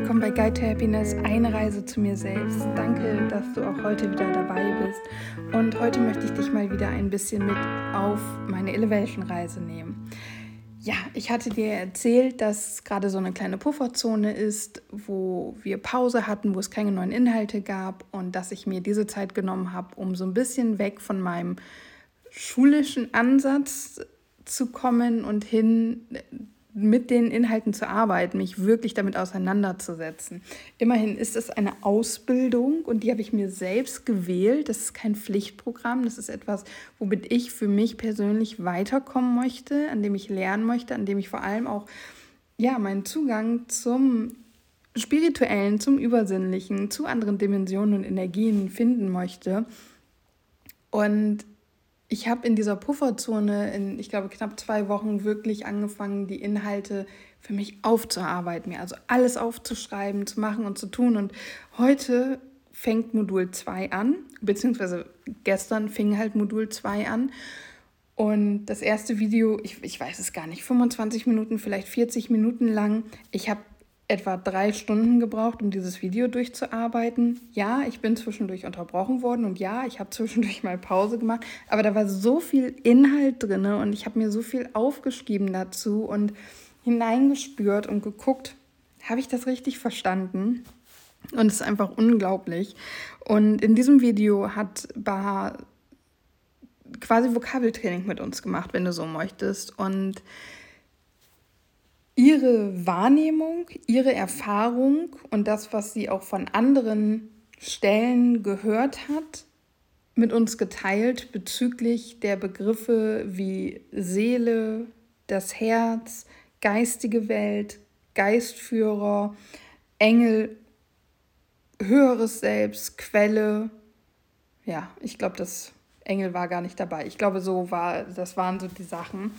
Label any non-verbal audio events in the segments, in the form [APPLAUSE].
willkommen bei Guide to Happiness, eine Reise zu mir selbst. Danke, dass du auch heute wieder dabei bist. Und heute möchte ich dich mal wieder ein bisschen mit auf meine Elevation-Reise nehmen. Ja, ich hatte dir erzählt, dass gerade so eine kleine Pufferzone ist, wo wir Pause hatten, wo es keine neuen Inhalte gab und dass ich mir diese Zeit genommen habe, um so ein bisschen weg von meinem schulischen Ansatz zu kommen und hin mit den Inhalten zu arbeiten, mich wirklich damit auseinanderzusetzen. Immerhin ist es eine Ausbildung und die habe ich mir selbst gewählt. Das ist kein Pflichtprogramm, das ist etwas, womit ich für mich persönlich weiterkommen möchte, an dem ich lernen möchte, an dem ich vor allem auch ja, meinen Zugang zum spirituellen, zum übersinnlichen, zu anderen Dimensionen und Energien finden möchte. Und ich habe in dieser Pufferzone in, ich glaube, knapp zwei Wochen wirklich angefangen, die Inhalte für mich aufzuarbeiten, mir also alles aufzuschreiben, zu machen und zu tun. Und heute fängt Modul 2 an, beziehungsweise gestern fing halt Modul 2 an. Und das erste Video, ich, ich weiß es gar nicht, 25 Minuten, vielleicht 40 Minuten lang. Ich habe etwa drei Stunden gebraucht, um dieses Video durchzuarbeiten. Ja, ich bin zwischendurch unterbrochen worden und ja, ich habe [LAUGHS] zwischendurch mal Pause gemacht, aber da war so viel Inhalt drin und ich habe mir so viel aufgeschrieben dazu und hineingespürt und geguckt, habe ich das richtig verstanden? Und es ist einfach unglaublich. Und in diesem Video hat Baha quasi Vokabeltraining mit uns gemacht, wenn du so möchtest. Und ihre Wahrnehmung, ihre Erfahrung und das, was sie auch von anderen Stellen gehört hat, mit uns geteilt bezüglich der Begriffe wie Seele, das Herz, geistige Welt, Geistführer, Engel, höheres Selbst, Quelle. Ja, ich glaube, das Engel war gar nicht dabei. Ich glaube, so war, das waren so die Sachen.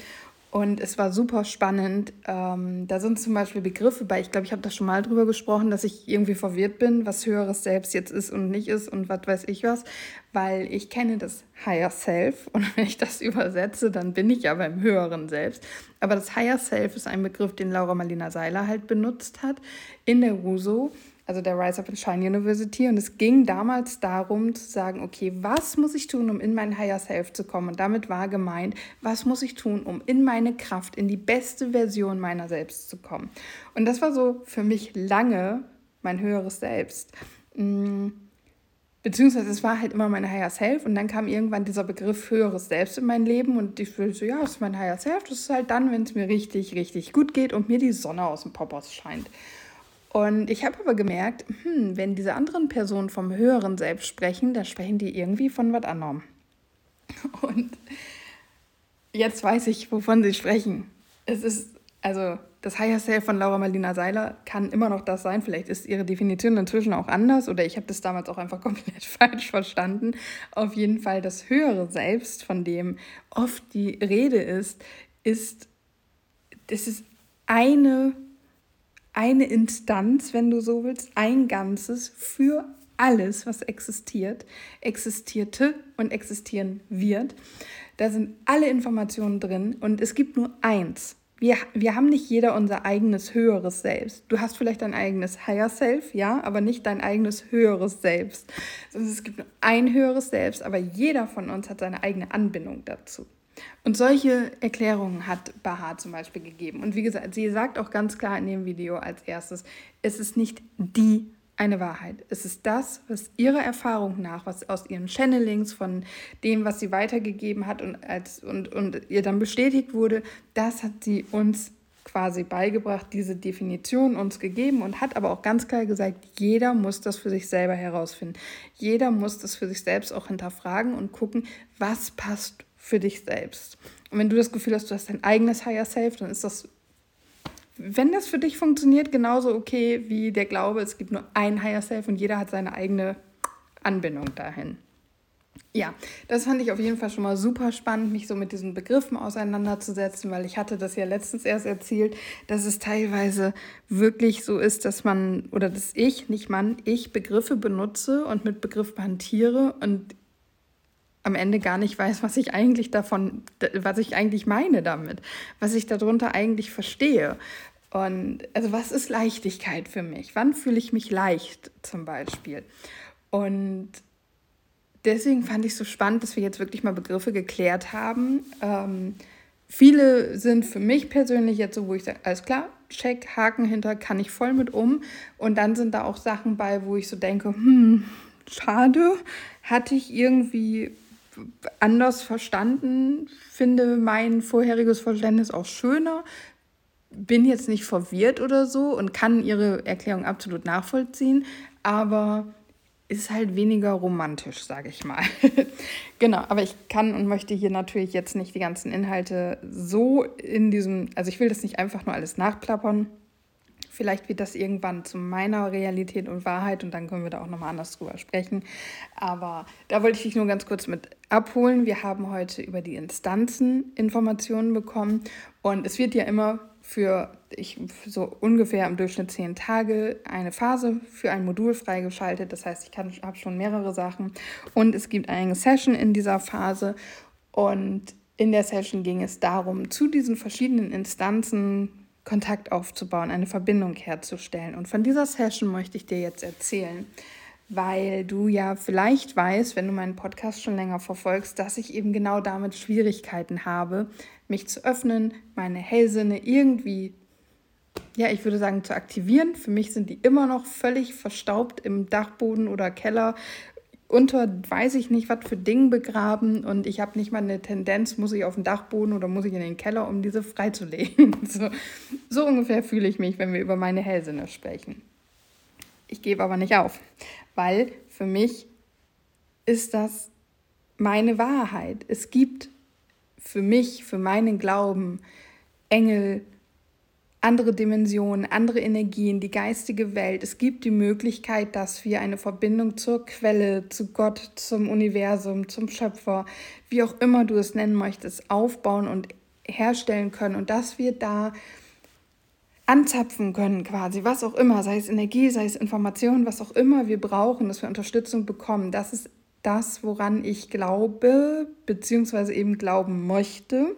Und es war super spannend. Ähm, da sind zum Beispiel Begriffe bei, ich glaube, ich habe da schon mal drüber gesprochen, dass ich irgendwie verwirrt bin, was höheres Selbst jetzt ist und nicht ist und was weiß ich was, weil ich kenne das Higher Self und [LAUGHS] wenn ich das übersetze, dann bin ich ja beim höheren Selbst. Aber das Higher Self ist ein Begriff, den Laura Marlina Seiler halt benutzt hat in der Ruso also der Rise Up and Shine University. Und es ging damals darum zu sagen, okay, was muss ich tun, um in mein Higher Self zu kommen? Und damit war gemeint, was muss ich tun, um in meine Kraft, in die beste Version meiner selbst zu kommen? Und das war so für mich lange mein höheres Selbst. Mm, beziehungsweise es war halt immer mein Higher Self und dann kam irgendwann dieser Begriff höheres Selbst in mein Leben und ich will so, ja, das ist mein Higher Self, das ist halt dann, wenn es mir richtig, richtig gut geht und mir die Sonne aus dem Popos scheint. Und ich habe aber gemerkt, hm, wenn diese anderen Personen vom höheren Selbst sprechen, dann sprechen die irgendwie von was anderem. [LAUGHS] Und jetzt weiß ich, wovon sie sprechen. Es ist, also das Higher Self von Laura Marlina Seiler kann immer noch das sein. Vielleicht ist ihre Definition inzwischen auch anders oder ich habe das damals auch einfach [LAUGHS] komplett falsch verstanden. Auf jeden Fall das höhere Selbst, von dem oft die Rede ist, ist, das ist eine eine Instanz, wenn du so willst, ein Ganzes für alles, was existiert, existierte und existieren wird. Da sind alle Informationen drin und es gibt nur eins. Wir, wir haben nicht jeder unser eigenes höheres Selbst. Du hast vielleicht dein eigenes Higher Self, ja, aber nicht dein eigenes höheres Selbst. Also es gibt nur ein höheres Selbst, aber jeder von uns hat seine eigene Anbindung dazu. Und solche Erklärungen hat Baha zum Beispiel gegeben. Und wie gesagt, sie sagt auch ganz klar in dem Video als erstes, es ist nicht die eine Wahrheit. Es ist das, was ihrer Erfahrung nach, was aus ihren Channelings, von dem, was sie weitergegeben hat und, als, und, und ihr dann bestätigt wurde, das hat sie uns quasi beigebracht, diese Definition uns gegeben und hat aber auch ganz klar gesagt, jeder muss das für sich selber herausfinden. Jeder muss das für sich selbst auch hinterfragen und gucken, was passt für dich selbst. Und wenn du das Gefühl hast, du hast dein eigenes Higher Self, dann ist das, wenn das für dich funktioniert, genauso okay wie der Glaube, es gibt nur ein Higher Self und jeder hat seine eigene Anbindung dahin. Ja, das fand ich auf jeden Fall schon mal super spannend, mich so mit diesen Begriffen auseinanderzusetzen, weil ich hatte das ja letztens erst erzählt, dass es teilweise wirklich so ist, dass man oder dass ich, nicht man, ich Begriffe benutze und mit Begriffen hantiere und am Ende gar nicht weiß, was ich eigentlich davon, was ich eigentlich meine damit, was ich darunter eigentlich verstehe. Und also was ist Leichtigkeit für mich? Wann fühle ich mich leicht zum Beispiel? Und deswegen fand ich es so spannend, dass wir jetzt wirklich mal Begriffe geklärt haben. Ähm, viele sind für mich persönlich jetzt so, wo ich sage, alles klar, check, Haken hinter, kann ich voll mit um. Und dann sind da auch Sachen bei, wo ich so denke, hm, schade, hatte ich irgendwie anders verstanden, finde mein vorheriges Verständnis auch schöner, bin jetzt nicht verwirrt oder so und kann ihre Erklärung absolut nachvollziehen, aber ist halt weniger romantisch, sage ich mal. [LAUGHS] genau, aber ich kann und möchte hier natürlich jetzt nicht die ganzen Inhalte so in diesem, also ich will das nicht einfach nur alles nachplappern. Vielleicht wird das irgendwann zu meiner Realität und Wahrheit und dann können wir da auch nochmal anders drüber sprechen. Aber da wollte ich dich nur ganz kurz mit abholen. Wir haben heute über die Instanzen Informationen bekommen und es wird ja immer für ich, so ungefähr im Durchschnitt zehn Tage eine Phase für ein Modul freigeschaltet. Das heißt, ich habe schon mehrere Sachen und es gibt eine Session in dieser Phase und in der Session ging es darum, zu diesen verschiedenen Instanzen Kontakt aufzubauen, eine Verbindung herzustellen. Und von dieser Session möchte ich dir jetzt erzählen weil du ja vielleicht weißt, wenn du meinen Podcast schon länger verfolgst, dass ich eben genau damit Schwierigkeiten habe, mich zu öffnen, meine Hellsinne irgendwie, ja, ich würde sagen, zu aktivieren. Für mich sind die immer noch völlig verstaubt im Dachboden oder Keller unter, weiß ich nicht, was für Dinge begraben und ich habe nicht mal eine Tendenz, muss ich auf den Dachboden oder muss ich in den Keller, um diese freizulegen. [LAUGHS] So, so ungefähr fühle ich mich, wenn wir über meine Hellsinne sprechen. Ich gebe aber nicht auf, weil für mich ist das meine Wahrheit. Es gibt für mich, für meinen Glauben Engel, andere Dimensionen, andere Energien, die geistige Welt. Es gibt die Möglichkeit, dass wir eine Verbindung zur Quelle, zu Gott, zum Universum, zum Schöpfer, wie auch immer du es nennen möchtest, aufbauen und herstellen können und dass wir da anzapfen können quasi, was auch immer, sei es Energie, sei es Information, was auch immer wir brauchen, dass wir Unterstützung bekommen. Das ist das, woran ich glaube, beziehungsweise eben glauben möchte.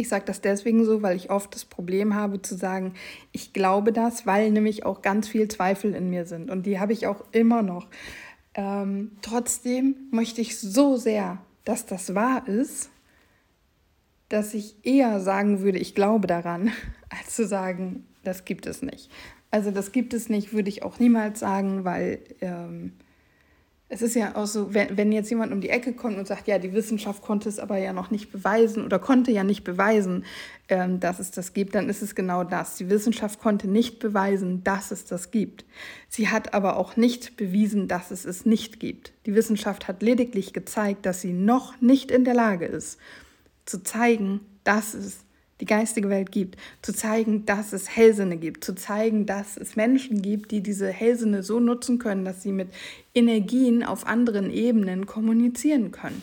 Ich sage das deswegen so, weil ich oft das Problem habe zu sagen, ich glaube das, weil nämlich auch ganz viel Zweifel in mir sind und die habe ich auch immer noch. Ähm, trotzdem möchte ich so sehr, dass das wahr ist, dass ich eher sagen würde, ich glaube daran, [LAUGHS] als zu sagen, das gibt es nicht. Also das gibt es nicht, würde ich auch niemals sagen, weil ähm, es ist ja auch so, wenn, wenn jetzt jemand um die Ecke kommt und sagt, ja, die Wissenschaft konnte es aber ja noch nicht beweisen oder konnte ja nicht beweisen, ähm, dass es das gibt, dann ist es genau das. Die Wissenschaft konnte nicht beweisen, dass es das gibt. Sie hat aber auch nicht bewiesen, dass es es nicht gibt. Die Wissenschaft hat lediglich gezeigt, dass sie noch nicht in der Lage ist, zu zeigen, dass es die geistige Welt gibt, zu zeigen, dass es Hellsinne gibt, zu zeigen, dass es Menschen gibt, die diese Hellsinne so nutzen können, dass sie mit Energien auf anderen Ebenen kommunizieren können.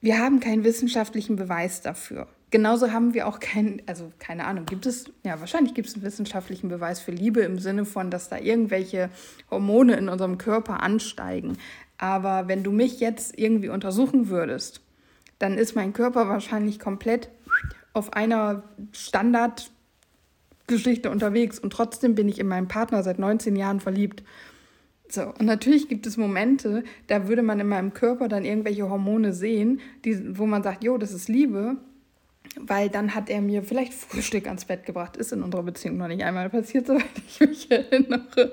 Wir haben keinen wissenschaftlichen Beweis dafür. Genauso haben wir auch keinen, also keine Ahnung, gibt es, ja, wahrscheinlich gibt es einen wissenschaftlichen Beweis für Liebe im Sinne von, dass da irgendwelche Hormone in unserem Körper ansteigen. Aber wenn du mich jetzt irgendwie untersuchen würdest dann ist mein Körper wahrscheinlich komplett auf einer Standardgeschichte unterwegs und trotzdem bin ich in meinen Partner seit 19 Jahren verliebt. So, und natürlich gibt es Momente, da würde man in meinem Körper dann irgendwelche Hormone sehen, die, wo man sagt, jo, das ist Liebe weil dann hat er mir vielleicht Frühstück ans Bett gebracht. Ist in unserer Beziehung noch nicht einmal passiert, [LAUGHS] soweit ich mich erinnere.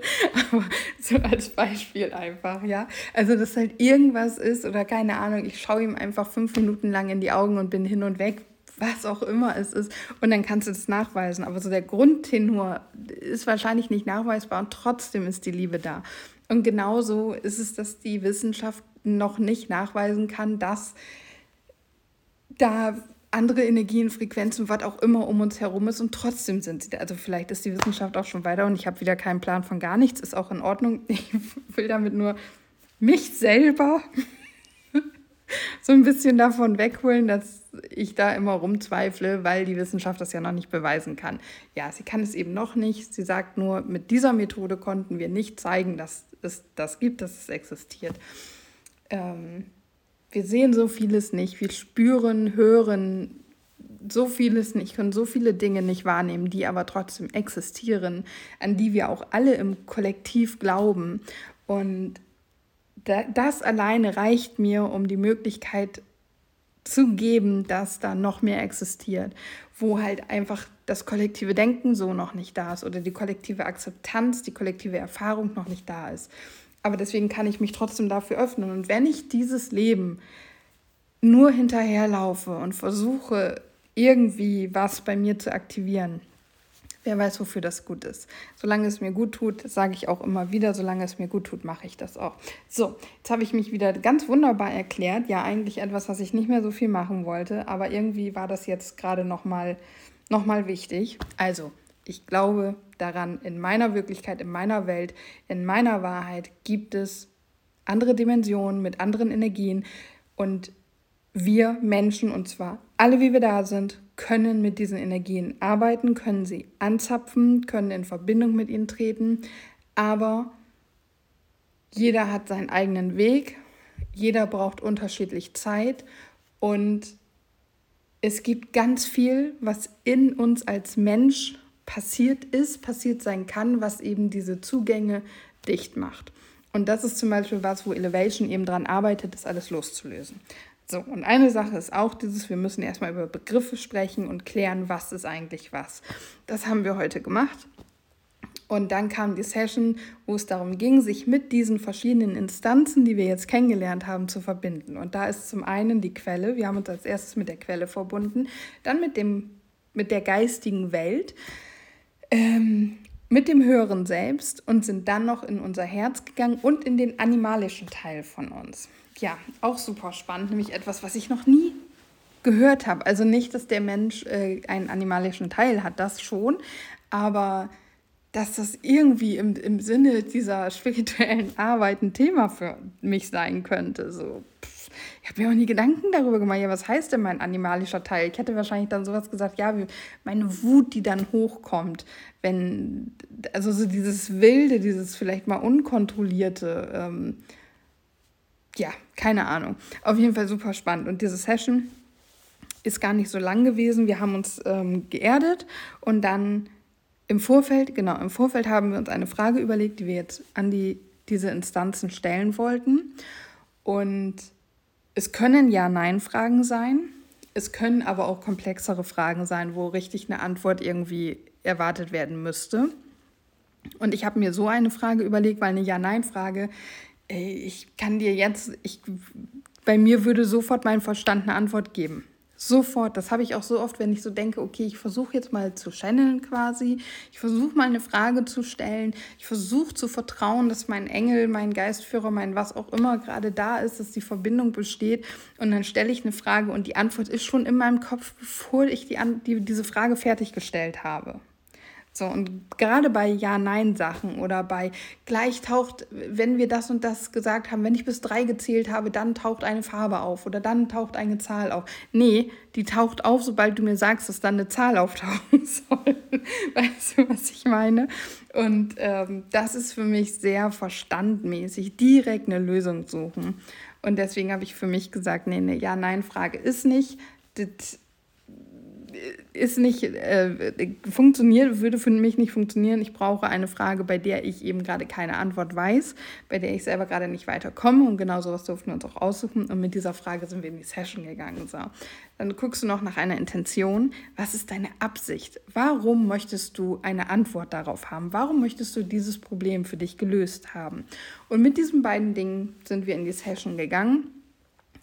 Aber so als Beispiel einfach, ja. Also, dass halt irgendwas ist oder keine Ahnung, ich schaue ihm einfach fünf Minuten lang in die Augen und bin hin und weg, was auch immer es ist. Und dann kannst du das nachweisen. Aber so der Grundtenor ist wahrscheinlich nicht nachweisbar und trotzdem ist die Liebe da. Und genauso ist es, dass die Wissenschaft noch nicht nachweisen kann, dass da andere Energien, Frequenzen, was auch immer um uns herum ist und trotzdem sind sie da. Also vielleicht ist die Wissenschaft auch schon weiter und ich habe wieder keinen Plan von gar nichts, ist auch in Ordnung. [LAUGHS] Ich will damit nur mich selber [LAUGHS] so ein bisschen davon wegholen, dass ich da immer rumzweifle, weil die Wissenschaft das ja noch nicht beweisen kann. Ja, sie kann es eben noch nicht. Sie sagt nur, mit dieser Methode konnten wir nicht zeigen, dass es das gibt, dass es existiert. Ähm, wir sehen so vieles nicht. Wir spüren, hören so vieles nicht, können so viele Dinge nicht wahrnehmen, die aber trotzdem existieren, an die wir auch alle im Kollektiv glauben. Und das alleine reicht mir, um die Möglichkeit zu geben, dass da noch mehr existiert, wo halt einfach das kollektive Denken so noch nicht da ist oder die kollektive Akzeptanz, die kollektive Erfahrung noch nicht da ist. Aber deswegen kann ich mich trotzdem dafür öffnen. Und wenn ich dieses Leben nur hinterherlaufe und versuche, irgendwie was bei mir zu aktivieren, wer weiß, wofür das gut ist. Solange es mir gut tut, sage ich auch immer wieder, solange es mir gut tut, mache ich das auch. So, jetzt habe ich mich wieder ganz wunderbar erklärt. Ja, eigentlich etwas, was ich nicht mehr so viel machen wollte, aber irgendwie war das jetzt gerade nochmal noch mal wichtig. Also, ich glaube daran, in meiner Wirklichkeit, in meiner Welt, in meiner Wahrheit gibt es andere Dimensionen mit anderen Energien. Und wir Menschen, und zwar alle, wie wir da sind, können mit diesen Energien arbeiten, können sie anzapfen, können in Verbindung mit ihnen treten, aber jeder hat seinen eigenen Weg, jeder braucht unterschiedlich Zeit. Und es gibt ganz viel, was in uns als Mensch passiert ist, passiert sein kann, was eben diese Zugänge dicht macht. Und das ist zum Beispiel was, wo Elevation eben dran arbeitet, das alles loszulösen. So, und eine Sache ist auch dieses, wir müssen erstmal über Begriffe sprechen und klären, was ist eigentlich was. Das haben wir heute gemacht. Und dann kam die Session, wo es darum ging, sich mit diesen verschiedenen Instanzen, die wir jetzt kennengelernt haben, zu verbinden. Und da ist zum einen die Quelle, wir haben uns als erstes mit der Quelle verbunden, dann mit, dem, mit der geistigen Welt, ähm, mit dem höheren Selbst und sind dann noch in unser Herz gegangen und in den animalischen Teil von uns ja, auch super spannend, nämlich etwas, was ich noch nie gehört habe. Also nicht, dass der Mensch äh, einen animalischen Teil hat, das schon, aber dass das irgendwie im, im Sinne dieser spirituellen Arbeit ein Thema für mich sein könnte. So, pff, ich habe mir auch nie Gedanken darüber gemacht, ja, was heißt denn mein animalischer Teil? Ich hätte wahrscheinlich dann sowas gesagt, ja, wie meine Wut, die dann hochkommt, wenn, also so dieses Wilde, dieses vielleicht mal unkontrollierte, ähm, ja, keine Ahnung. Auf jeden Fall super spannend. Und diese Session ist gar nicht so lang gewesen. Wir haben uns ähm, geerdet und dann im Vorfeld, genau, im Vorfeld haben wir uns eine Frage überlegt, die wir jetzt an die, diese Instanzen stellen wollten. Und es können Ja-Nein-Fragen sein. Es können aber auch komplexere Fragen sein, wo richtig eine Antwort irgendwie erwartet werden müsste. Und ich habe mir so eine Frage überlegt, weil eine Ja-Nein-Frage ich kann dir jetzt, ich, bei mir würde sofort mein Verstand eine Antwort geben. Sofort. Das habe ich auch so oft, wenn ich so denke, okay, ich versuche jetzt mal zu channeln quasi. Ich versuche mal eine Frage zu stellen. Ich versuche zu vertrauen, dass mein Engel, mein Geistführer, mein was auch immer gerade da ist, dass die Verbindung besteht. Und dann stelle ich eine Frage und die Antwort ist schon in meinem Kopf, bevor ich die, die, diese Frage fertiggestellt habe. So, und gerade bei Ja-Nein-Sachen oder bei gleich taucht, wenn wir das und das gesagt haben, wenn ich bis drei gezählt habe, dann taucht eine Farbe auf oder dann taucht eine Zahl auf. Nee, die taucht auf, sobald du mir sagst, dass dann eine Zahl auftauchen [LAUGHS] soll. weißt du, was ich meine? Und ähm, das ist für mich sehr verstandmäßig, direkt eine Lösung suchen. Und deswegen habe ich für mich gesagt, nee, eine Ja-Nein-Frage ist nicht. Das ist nicht, äh, funktioniert, würde für mich nicht funktionieren. Ich brauche eine Frage, bei der ich eben gerade keine Antwort weiß, bei der ich selber gerade nicht weiterkomme. Und genau sowas durften wir uns auch aussuchen. Und mit dieser Frage sind wir in die Session gegangen. So. Dann guckst du noch nach einer Intention. Was ist deine Absicht? Warum möchtest du eine Antwort darauf haben? Warum möchtest du dieses Problem für dich gelöst haben? Und mit diesen beiden Dingen sind wir in die Session gegangen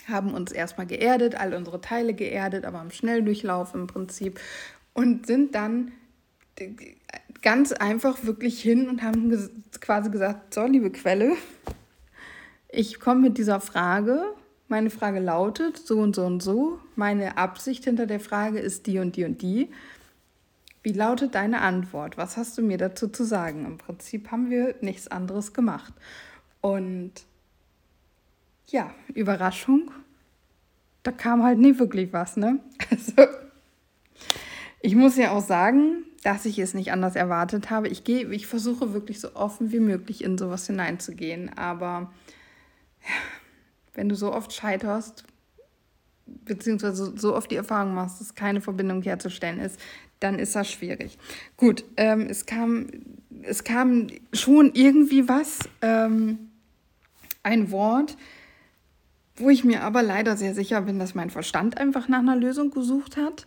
haben uns erstmal geerdet, all unsere Teile geerdet, aber im Schnelldurchlauf im Prinzip und sind dann ganz einfach wirklich hin und haben quasi gesagt, so liebe Quelle, ich komme mit dieser Frage, meine Frage lautet so und so und so, meine Absicht hinter der Frage ist die und die und die. Wie lautet deine Antwort? Was hast du mir dazu zu sagen? Im Prinzip haben wir nichts anderes gemacht. Und ja, Überraschung, da kam halt nie wirklich was, ne? [LAUGHS] Also, ich muss ja auch sagen, dass ich es nicht anders erwartet habe. Ich gehe, ich versuche wirklich so offen wie möglich in sowas hineinzugehen, aber wenn du so oft scheiterst, beziehungsweise so oft die Erfahrung machst, dass keine Verbindung herzustellen ist, dann ist das schwierig. Gut, ähm, es, kam, es kam schon irgendwie was, ähm, ein Wort, wo ich mir aber leider sehr sicher bin, dass mein Verstand einfach nach einer Lösung gesucht hat.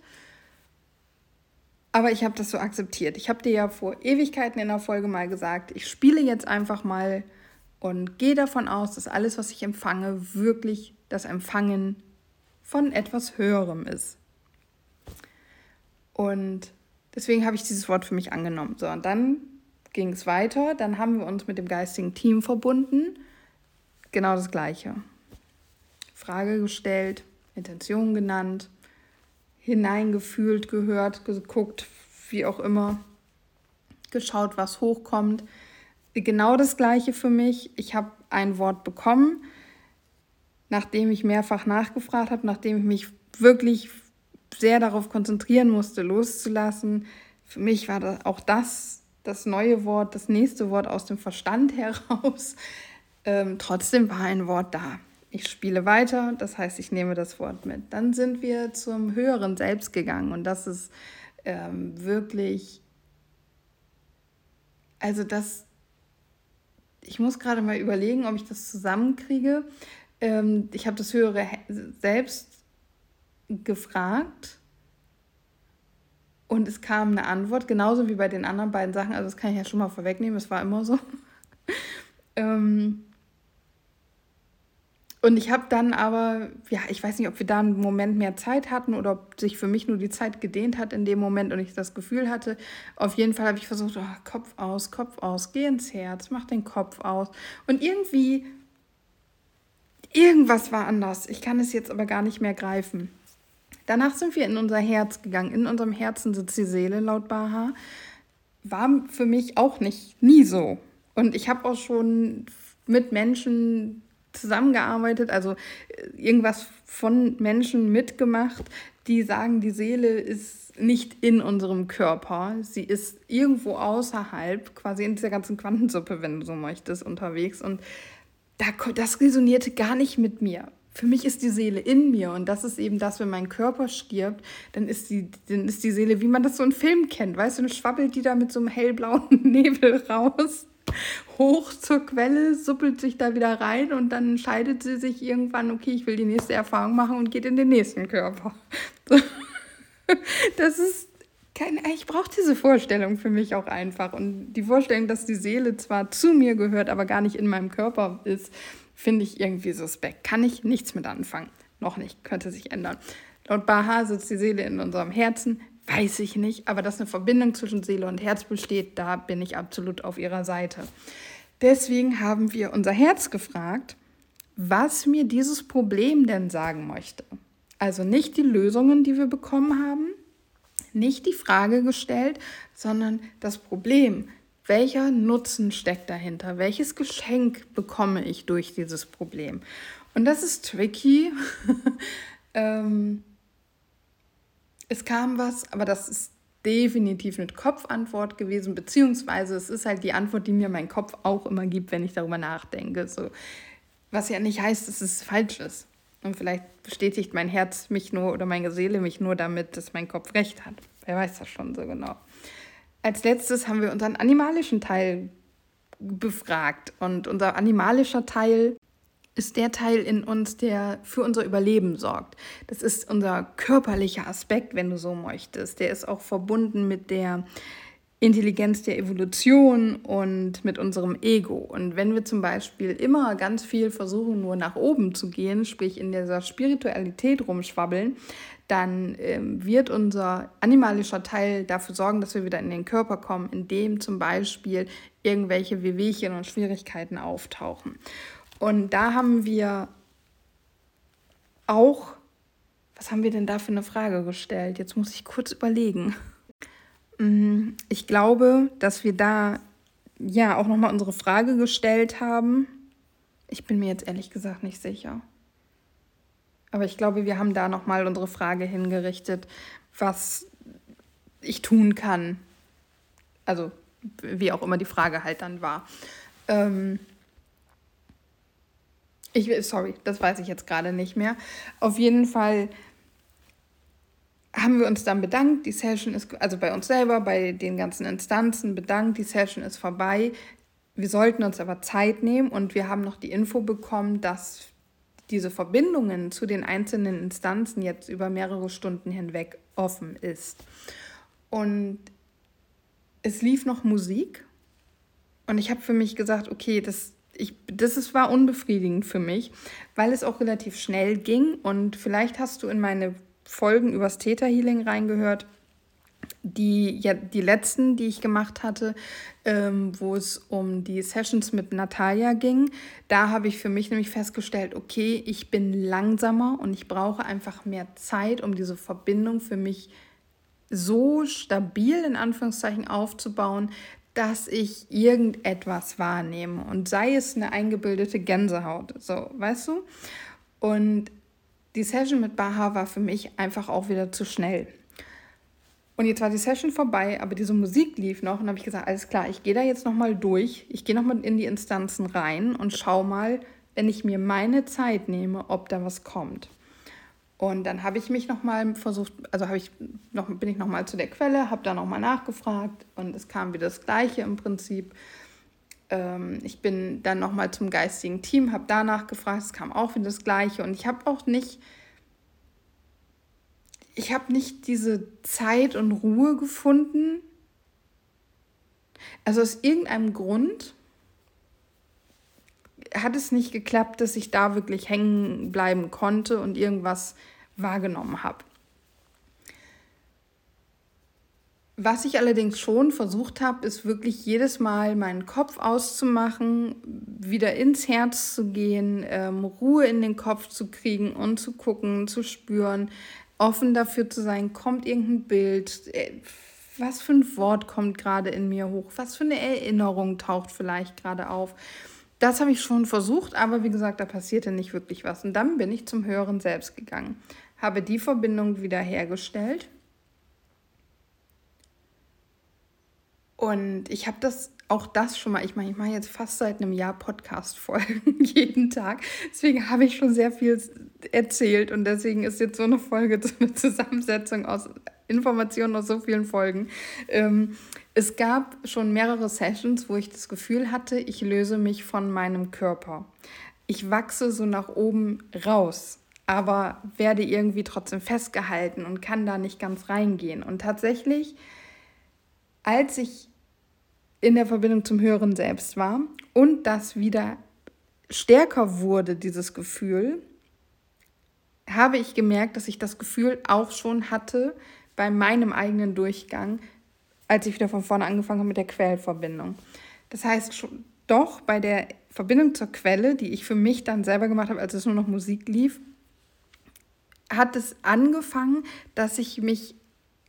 Aber ich habe das so akzeptiert. Ich habe dir ja vor Ewigkeiten in der Folge mal gesagt, ich spiele jetzt einfach mal und gehe davon aus, dass alles, was ich empfange, wirklich das Empfangen von etwas Höherem ist. Und deswegen habe ich dieses Wort für mich angenommen. So, und dann ging es weiter. Dann haben wir uns mit dem geistigen Team verbunden. Genau das Gleiche. Frage gestellt, Intention genannt, hineingefühlt, gehört, geguckt, wie auch immer, geschaut, was hochkommt. Genau das Gleiche für mich. Ich habe ein Wort bekommen, nachdem ich mehrfach nachgefragt habe, nachdem ich mich wirklich sehr darauf konzentrieren musste, loszulassen. Für mich war das auch das das neue Wort, das nächste Wort aus dem Verstand [LAUGHS] heraus. Ähm, trotzdem war ein Wort da. Ich spiele weiter, das heißt, ich nehme das Wort mit. Dann sind wir zum höheren Selbst gegangen und das ist ähm, wirklich, also das, ich muss gerade mal überlegen, ob ich das zusammenkriege. Ähm, ich habe das höhere Selbst gefragt und es kam eine Antwort, genauso wie bei den anderen beiden Sachen. Also das kann ich ja schon mal vorwegnehmen, es war immer so. [LAUGHS] ähm, und ich habe dann aber, ja, ich weiß nicht, ob wir da einen Moment mehr Zeit hatten oder ob sich für mich nur die Zeit gedehnt hat in dem Moment und ich das Gefühl hatte. Auf jeden Fall habe ich versucht, oh, Kopf aus, Kopf aus, geh ins Herz, mach den Kopf aus. Und irgendwie, irgendwas war anders. Ich kann es jetzt aber gar nicht mehr greifen. Danach sind wir in unser Herz gegangen. In unserem Herzen sitzt die Seele, laut Baha. War für mich auch nicht nie so. Und ich habe auch schon mit Menschen zusammengearbeitet, also äh, irgendwas von Menschen mitgemacht, die sagen, die Seele ist nicht in unserem Körper, sie ist irgendwo außerhalb, quasi in dieser ganzen Quantensuppe, wenn du so möchtest, unterwegs. Und das resonierte gar nicht mit mir. Für mich ist die Seele in mir und das ist eben das, wenn mein Körper stirbt, dann ist die, dann ist die Seele, wie man das so in Filmen kennt, weißt du, dann schwabbelt die da mit so einem hellblauen [LAUGHS] Nebel raus, hoch zur Quelle, suppelt sich da wieder rein und dann entscheidet sie sich irgendwann, okay, ich will die nächste Erfahrung machen und geht in den nächsten Körper. [LAUGHS] Das ist kein, ich brauche diese Vorstellung für mich auch einfach und die Vorstellung, dass die Seele zwar zu mir gehört, aber gar nicht in meinem Körper ist, finde ich irgendwie suspekt. Kann ich nichts mit anfangen. Noch nicht, könnte sich ändern. Laut Baha sitzt die Seele in unserem Herzen, weiß ich nicht, aber dass eine Verbindung zwischen Seele und Herz besteht, da bin ich absolut auf ihrer Seite. Deswegen haben wir unser Herz gefragt, was mir dieses Problem denn sagen möchte. Also nicht die Lösungen, die wir bekommen haben, nicht die Frage gestellt, sondern das Problem, welcher Nutzen steckt dahinter? Welches Geschenk bekomme ich durch dieses Problem? Und das ist tricky. [LAUGHS] ähm, es kam was, aber das ist definitiv eine Kopfantwort gewesen, beziehungsweise es ist halt die Antwort, die mir mein Kopf auch immer gibt, wenn ich darüber nachdenke. So, was ja nicht heißt, dass es falsch ist. Und vielleicht bestätigt mein Herz mich nur oder meine Seele mich nur damit, dass mein Kopf recht hat. Wer weiß das schon so genau. Als letztes haben wir unseren animalischen Teil befragt. Und unser animalischer Teil ist der Teil in uns, der für unser Überleben sorgt. Das ist unser körperlicher Aspekt, wenn du so möchtest. Der ist auch verbunden mit der Intelligenz der Evolution und mit unserem Ego. Und wenn wir zum Beispiel immer ganz viel versuchen, nur nach oben zu gehen, sprich in dieser Spiritualität rumschwabbeln, dann ähm, wird unser animalischer Teil dafür sorgen, dass wir wieder in den Körper kommen, indem zum Beispiel irgendwelche Wehwehchen und Schwierigkeiten auftauchen. Und da haben wir auch, was haben wir denn da für eine Frage gestellt? Jetzt muss ich kurz überlegen. Mm, ich glaube, dass wir da ja auch nochmal unsere Frage gestellt haben. Ich bin mir jetzt ehrlich gesagt nicht sicher. Aber ich glaube, wir haben da nochmal unsere Frage hingerichtet, was ich tun kann. Also wie auch immer die Frage halt dann war. Ähm Ich, sorry, das weiß ich jetzt gerade nicht mehr. Auf jeden Fall haben wir uns dann bedankt. Die Session ist, also bei uns selber, bei den ganzen Instanzen bedankt. Die Session ist vorbei. Wir sollten uns aber Zeit nehmen und wir haben noch die Info bekommen, dass diese Verbindungen zu den einzelnen Instanzen jetzt über mehrere Stunden hinweg offen ist. Und es lief noch Musik und ich habe für mich gesagt, okay, das, ich, das ist, war unbefriedigend für mich, weil es auch relativ schnell ging. Und vielleicht hast du in meine Folgen übers Täterhealing reingehört die, ja, die letzten, die ich gemacht hatte, ähm, wo es um die Sessions mit Natalia ging, da habe ich für mich nämlich festgestellt, okay, ich bin langsamer und ich brauche einfach mehr Zeit, um diese Verbindung für mich so stabil in Anführungszeichen aufzubauen, dass ich irgendetwas wahrnehme und sei es eine eingebildete Gänsehaut, so, weißt du? Und die Session mit Baha war für mich einfach auch wieder zu schnell. Und jetzt war die Session vorbei, aber diese Musik lief noch und habe ich gesagt, alles klar, ich gehe da jetzt nochmal durch, ich gehe nochmal in die Instanzen rein und schau mal, wenn ich mir meine Zeit nehme, ob da was kommt. Und dann habe ich mich nochmal versucht, also habe ich noch, bin ich nochmal zu der Quelle, habe da nochmal nachgefragt und es kam wieder das Gleiche im Prinzip. Ähm, ich bin dann nochmal zum geistigen Team, habe da nachgefragt, es kam auch wieder das Gleiche und ich habe auch nicht ich habe nicht diese Zeit und Ruhe gefunden. Also aus irgendeinem Grund hat es nicht geklappt, dass ich da wirklich hängen bleiben konnte und irgendwas wahrgenommen habe. Was ich allerdings schon versucht habe, ist wirklich jedes Mal meinen Kopf auszumachen, wieder ins Herz zu gehen, ähm, Ruhe in den Kopf zu kriegen und zu gucken, zu spüren, offen dafür zu sein, kommt irgendein Bild, äh, was für ein Wort kommt gerade in mir hoch, was für eine Erinnerung taucht vielleicht gerade auf. Das habe ich schon versucht, aber wie gesagt, da passierte nicht wirklich was. Und dann bin ich zum Hören selbst gegangen, habe die Verbindung wieder hergestellt. Und ich habe das auch das schon mal, ich meine, ich mache jetzt fast seit einem Jahr Podcast-Folgen [LAUGHS] jeden Tag. Deswegen habe ich schon sehr viel erzählt und deswegen ist jetzt so eine Folge [LAUGHS] so eine Zusammensetzung aus Informationen aus so vielen Folgen. Ähm, es gab schon mehrere Sessions, wo ich das Gefühl hatte, ich löse mich von meinem Körper. Ich wachse so nach oben raus, aber werde irgendwie trotzdem festgehalten und kann da nicht ganz reingehen. Und tatsächlich, als ich in der Verbindung zum Höheren Selbst war und das wieder stärker wurde, dieses Gefühl, habe ich gemerkt, dass ich das Gefühl auch schon hatte bei meinem eigenen Durchgang, als ich wieder von vorne angefangen habe mit der Quellverbindung. Das heißt, schon, doch bei der Verbindung zur Quelle, die ich für mich dann selber gemacht habe, als es nur noch Musik lief, hat es angefangen, dass ich mich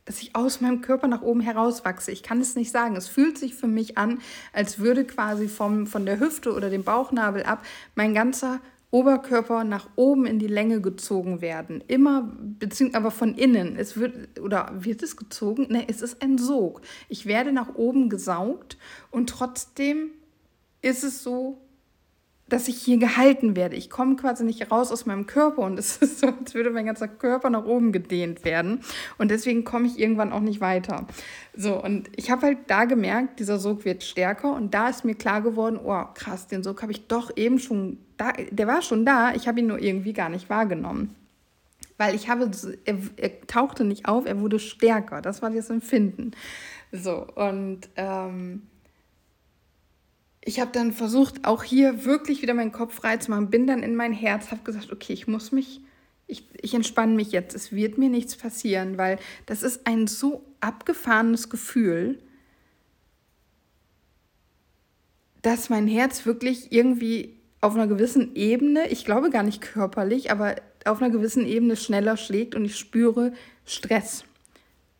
dass ich aus meinem Körper nach oben herauswachse. Ich kann es nicht sagen. Es fühlt sich für mich an, als würde quasi vom, von der Hüfte oder dem Bauchnabel ab mein ganzer Oberkörper nach oben in die Länge gezogen werden. Immer, beziehungsweise aber von innen. Es wird, oder wird es gezogen? Ne, es ist ein Sog. Ich werde nach oben gesaugt und trotzdem ist es so, dass ich hier gehalten werde. Ich komme quasi nicht raus aus meinem Körper und [LAUGHS] es ist so, als würde mein ganzer Körper nach oben gedehnt werden. Und deswegen komme ich irgendwann auch nicht weiter. So, und ich habe halt da gemerkt, dieser Sog wird stärker und da ist mir klar geworden, oh krass, den Sog habe ich doch eben schon da, der war schon da, ich habe ihn nur irgendwie gar nicht wahrgenommen. Weil ich habe, er, er tauchte nicht auf, er wurde stärker. Das war das Empfinden. So, und ähm, ich habe dann versucht, auch hier wirklich wieder meinen Kopf frei zu machen, bin dann in mein Herz, habe gesagt, okay, ich muss mich, ich, ich entspanne mich jetzt, es wird mir nichts passieren, weil das ist ein so abgefahrenes Gefühl, dass mein Herz wirklich irgendwie auf einer gewissen Ebene, ich glaube gar nicht körperlich, aber auf einer gewissen Ebene schneller schlägt und ich spüre Stress.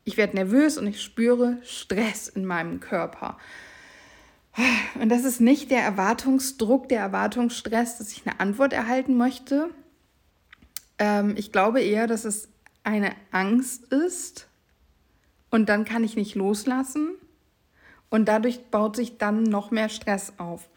Ich werde nervös und ich spüre Stress in meinem Körper. Und das ist nicht der Erwartungsdruck, der Erwartungsstress, dass ich eine Antwort erhalten möchte. Ähm, ich glaube eher, dass es eine Angst ist und dann kann ich nicht loslassen und dadurch baut sich dann noch mehr Stress auf.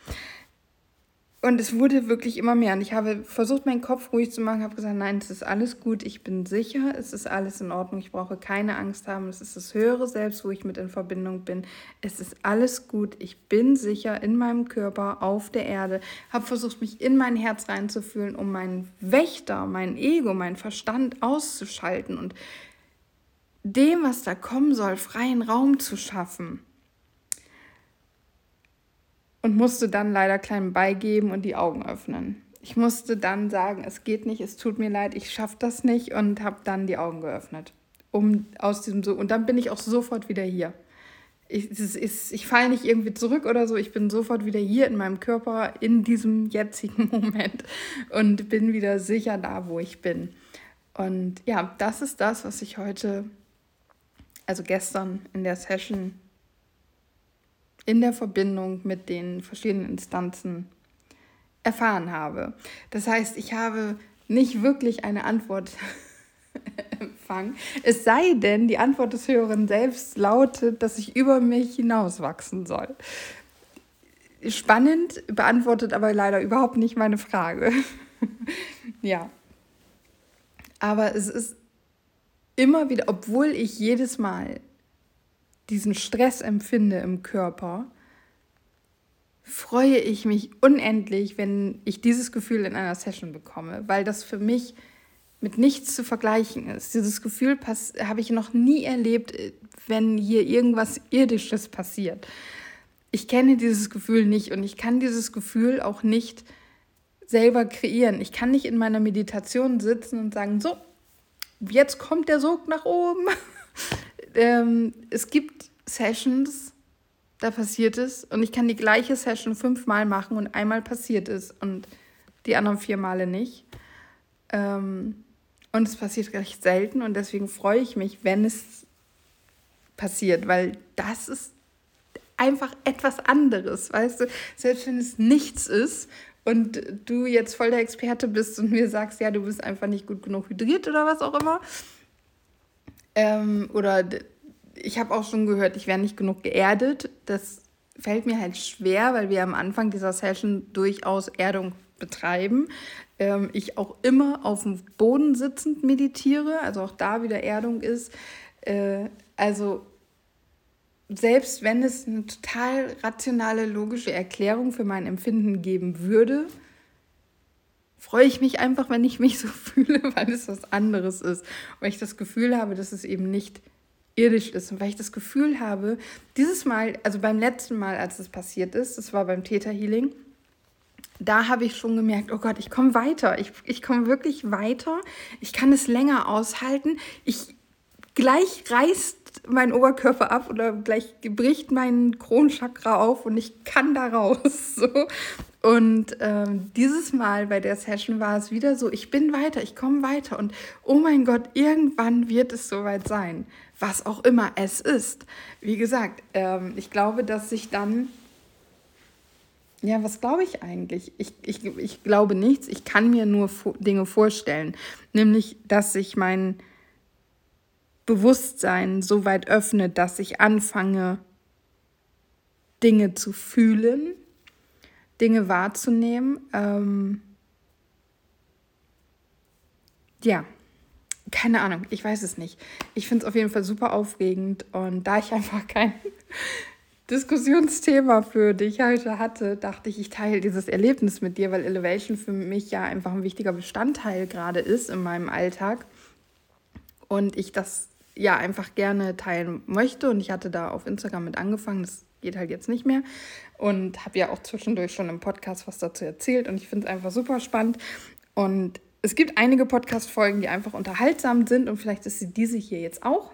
Und es wurde wirklich immer mehr. Und ich habe versucht, meinen Kopf ruhig zu machen, habe gesagt, nein, es ist alles gut, ich bin sicher, es ist alles in Ordnung, ich brauche keine Angst haben, es ist das höhere Selbst, wo ich mit in Verbindung bin. Es ist alles gut, ich bin sicher in meinem Körper, auf der Erde, habe versucht, mich in mein Herz reinzufühlen, um meinen Wächter, mein Ego, meinen Verstand auszuschalten und dem, was da kommen soll, freien Raum zu schaffen und musste dann leider klein beigeben und die Augen öffnen. Ich musste dann sagen, es geht nicht, es tut mir leid, ich schaffe das nicht und habe dann die Augen geöffnet. Um aus diesem so und dann bin ich auch sofort wieder hier. Ich, ich falle nicht irgendwie zurück oder so, ich bin sofort wieder hier in meinem Körper in diesem jetzigen [LAUGHS] Moment und bin wieder sicher da, wo ich bin. Und ja, das ist das, was ich heute, also gestern in der Session in der Verbindung mit den verschiedenen Instanzen erfahren habe. Das heißt, ich habe nicht wirklich eine Antwort [LAUGHS] empfangen. Es sei denn, die Antwort des Hörers selbst lautet, dass ich über mich hinauswachsen soll. Spannend, beantwortet aber leider überhaupt nicht meine Frage. [LAUGHS] ja. Aber es ist immer wieder, obwohl ich jedes Mal diesen Stress empfinde im Körper, freue ich mich unendlich, wenn ich dieses Gefühl in einer Session bekomme, weil das für mich mit nichts zu vergleichen ist. Dieses Gefühl habe ich noch nie erlebt, wenn hier irgendwas Irdisches passiert. Ich kenne dieses Gefühl nicht und ich kann dieses Gefühl auch nicht selber kreieren. Ich kann nicht in meiner Meditation sitzen und sagen, so, jetzt kommt der Sog nach oben. [LAUGHS] ähm, es gibt Sessions, da passiert es und ich kann die gleiche Session fünfmal machen und einmal passiert es und die anderen vier Male nicht. Ähm, und es passiert recht selten und deswegen freue ich mich, wenn es passiert, weil das ist einfach etwas anderes, weißt du? Selbst wenn es nichts ist und du jetzt voll der Experte bist und mir sagst, ja, du bist einfach nicht gut genug hydriert oder was auch immer, ähm, oder ich habe auch schon gehört, ich wäre nicht genug geerdet. Das fällt mir halt schwer, weil wir am Anfang dieser Session durchaus Erdung betreiben. Ähm, ich auch immer auf dem Boden sitzend meditiere, also auch da wieder Erdung ist. Äh, also selbst wenn es eine total rationale, logische Erklärung für mein Empfinden geben würde, freue ich mich einfach, wenn ich mich so [LAUGHS] fühle, weil es was anderes ist. Weil ich das Gefühl habe, dass es eben nicht irdisch ist und weil ich das Gefühl habe, dieses Mal, also beim letzten Mal, als es passiert ist, das war beim Theta Healing, da habe ich schon gemerkt, oh Gott, ich komme weiter. Ich, ich komme wirklich weiter. Ich kann es länger aushalten. Ich gleich reißt mein Oberkörper ab oder gleich bricht mein Kronchakra auf und ich kann da raus. [LAUGHS] So. Und ähm, dieses Mal bei der Session war es wieder so, ich bin weiter, ich komme weiter und oh mein Gott, irgendwann wird es soweit sein, was auch immer es ist. Wie gesagt, ähm, ich glaube, dass sich dann, ja, was glaube ich eigentlich? Ich, ich, ich glaube nichts, ich kann mir nur Dinge vorstellen, nämlich, dass sich mein Bewusstsein so weit öffnet, dass ich anfange, Dinge zu fühlen Dinge wahrzunehmen. Ähm, ja, keine Ahnung, ich weiß es nicht. Ich finde es auf jeden Fall super aufregend und da ich einfach kein [LAUGHS] Diskussionsthema für dich heute hatte, dachte ich, ich teile dieses Erlebnis mit dir, weil Elevation für mich ja einfach ein wichtiger Bestandteil gerade ist in meinem Alltag und ich das ja einfach gerne teilen möchte und ich hatte da auf Instagram mit angefangen. Das geht halt jetzt nicht mehr. Und habe ja auch zwischendurch schon im Podcast was dazu erzählt und ich finde es einfach super spannend. Und es gibt einige Podcast-Folgen, die einfach unterhaltsam sind und vielleicht ist sie diese hier jetzt auch.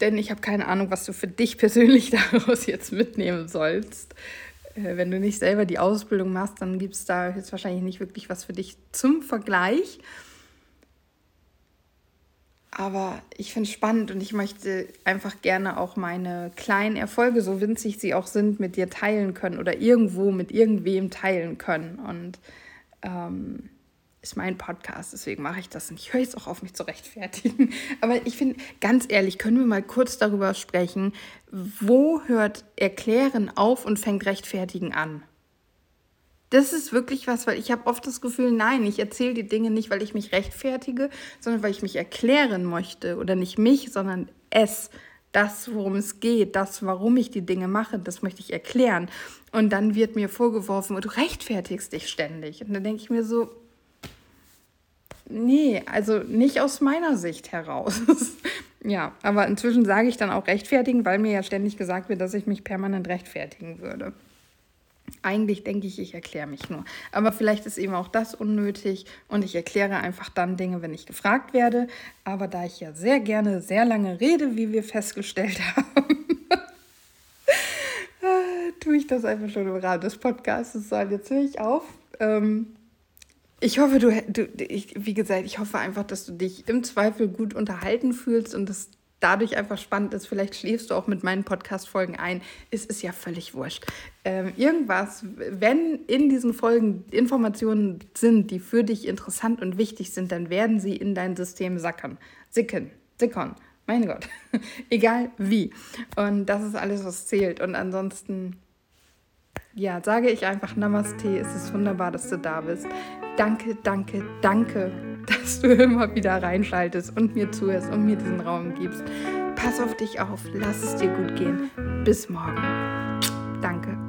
Denn ich habe keine Ahnung, was du für dich [LAUGHS] persönlich daraus jetzt mitnehmen sollst. Äh, wenn du nicht selber die Ausbildung machst, dann gibt es da jetzt wahrscheinlich nicht wirklich was für dich zum Vergleich. Aber ich finde es spannend und ich möchte einfach gerne auch meine kleinen Erfolge, so winzig sie auch sind, mit dir teilen können oder irgendwo mit irgendwem teilen können. Und ähm, ist mein Podcast, deswegen mache ich das und ich höre jetzt auch auf, mich zu rechtfertigen. [LAUGHS] Aber ich finde, ganz ehrlich, können wir mal kurz darüber sprechen, wo hört Erklären auf und fängt Rechtfertigen an? Das ist wirklich was, weil ich habe oft das Gefühl, nein, ich erzähle die Dinge nicht, weil ich mich rechtfertige, sondern weil ich mich erklären möchte. Oder nicht mich, sondern es. Das, worum es geht, das, warum ich die Dinge mache, das möchte ich erklären. Und dann wird mir vorgeworfen, du rechtfertigst dich ständig. Und dann denke ich mir so, nee, also nicht aus meiner Sicht heraus. [LAUGHS] ja, aber inzwischen sage ich dann auch rechtfertigen, weil mir ja ständig gesagt wird, dass ich mich permanent rechtfertigen würde. Eigentlich denke ich, ich erkläre mich nur. Aber vielleicht ist eben auch das unnötig und ich erkläre einfach dann Dinge, wenn ich gefragt werde. Aber da ich ja sehr gerne sehr lange rede, wie wir festgestellt [LAUGHS] haben, tue ich das einfach schon im Rahmen des Podcasts. So, jetzt höre ich auf. Ähm, ich hoffe, du, du ich, wie gesagt, ich hoffe einfach, dass du dich im Zweifel gut unterhalten fühlst und das dadurch einfach spannend ist. Vielleicht schläfst du auch mit meinen Podcast-Folgen ein. Es ist ja völlig wurscht. Ähm, irgendwas, wenn in diesen Folgen Informationen sind, die für dich interessant und wichtig sind, dann werden sie in dein System sackern, sicken, sickern. Mein Gott. [LAUGHS] Egal wie. Und das ist alles, was zählt. Und ansonsten ja, sage ich einfach Namaste. Es ist wunderbar, dass du da bist. Danke, danke, danke, [LAUGHS] dass du immer wieder reinschaltest und mir zuhörst und mir diesen Raum gibst. Pass auf dich auf, lass es dir gut gehen. Bis morgen. Danke.